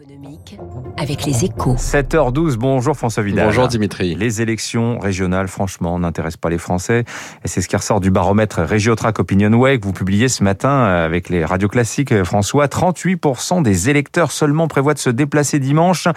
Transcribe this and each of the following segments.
économique avec les échos. 7h12, bonjour François Vidal. Bonjour Dimitri. Les élections régionales, franchement, n'intéressent pas les Français. Et c'est ce qui ressort du baromètre Régiotrack Opinion Way que vous publiez ce matin avec les radios classiques. François, 38% des électeurs seulement prévoient de se déplacer dimanche.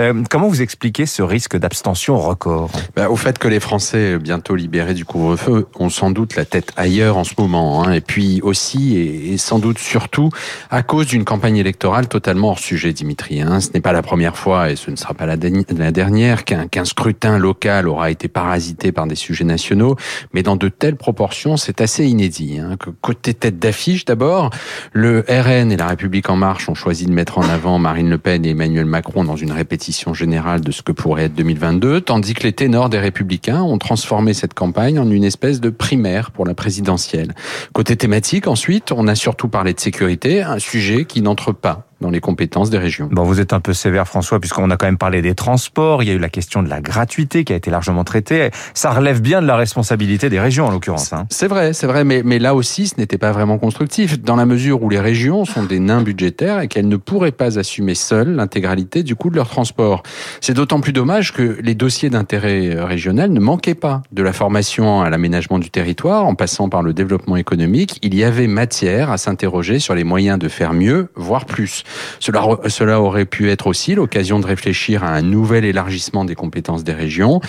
Euh, comment vous expliquez ce risque d'abstention record? Bah, Au fait que les Français, bientôt libérés du couvre-feu, ont sans doute la tête ailleurs en ce moment. Hein. Et puis aussi, et sans doute surtout, à cause d'une campagne électorale totalement hors sujet, Dimitri. Ce n'est pas la première fois, et ce ne sera pas la, dernière, qu'un scrutin local aura été parasité par des sujets nationaux. Mais dans de telles proportions, c'est assez inédit. Hein. Côté tête d'affiche, d'abord, le RN et la République en marche ont choisi de mettre en avant Marine Le Pen et Emmanuel Macron dans une répétition générale de ce que pourrait être 2022, tandis que les ténors des Républicains ont transformé cette campagne en une espèce de primaire pour la présidentielle. Côté thématique, ensuite, on a surtout parlé de sécurité, un sujet qui n'entre pas dans les compétences des régions. Bon, vous êtes un peu sévère, François, puisqu'on a quand même parlé des transports. Il y a eu la question de la gratuité qui a été largement traitée. Ça relève bien de la responsabilité des régions, en l'occurrence. Hein. C'est vrai, c'est vrai, mais, mais là aussi, ce n'était pas vraiment constructif, dans la mesure où les régions sont des nains budgétaires et qu'elles ne pourraient pas assumer seules l'intégralité du coût de leur transport. C'est d'autant plus dommage que les dossiers d'intérêt euh, régional ne manquaient pas. De la formation à l'aménagement du territoire, en passant par le développement économique, il y avait matière à s'interroger sur les moyens de faire mieux, voire plus. Cela, cela aurait pu être aussi l'occasion de réfléchir à un nouvel élargissement des compétences des régions.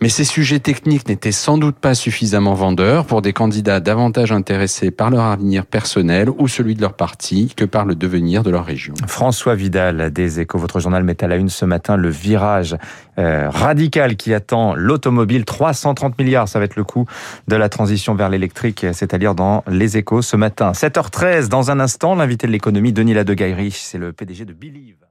Mais ces sujets techniques n'étaient sans doute pas suffisamment vendeurs pour des candidats davantage intéressés par leur avenir personnel ou celui de leur parti que par le devenir de leur région. François Vidal des Échos, votre journal met à la une ce matin le virage euh, radical qui attend l'automobile. 330 milliards, ça va être le coût de la transition vers l'électrique, c'est-à-dire dans les Échos ce matin. 7h13, dans un instant, l'invité de l'économie, Denis Ladegaillerie c'est le PDG de Believe.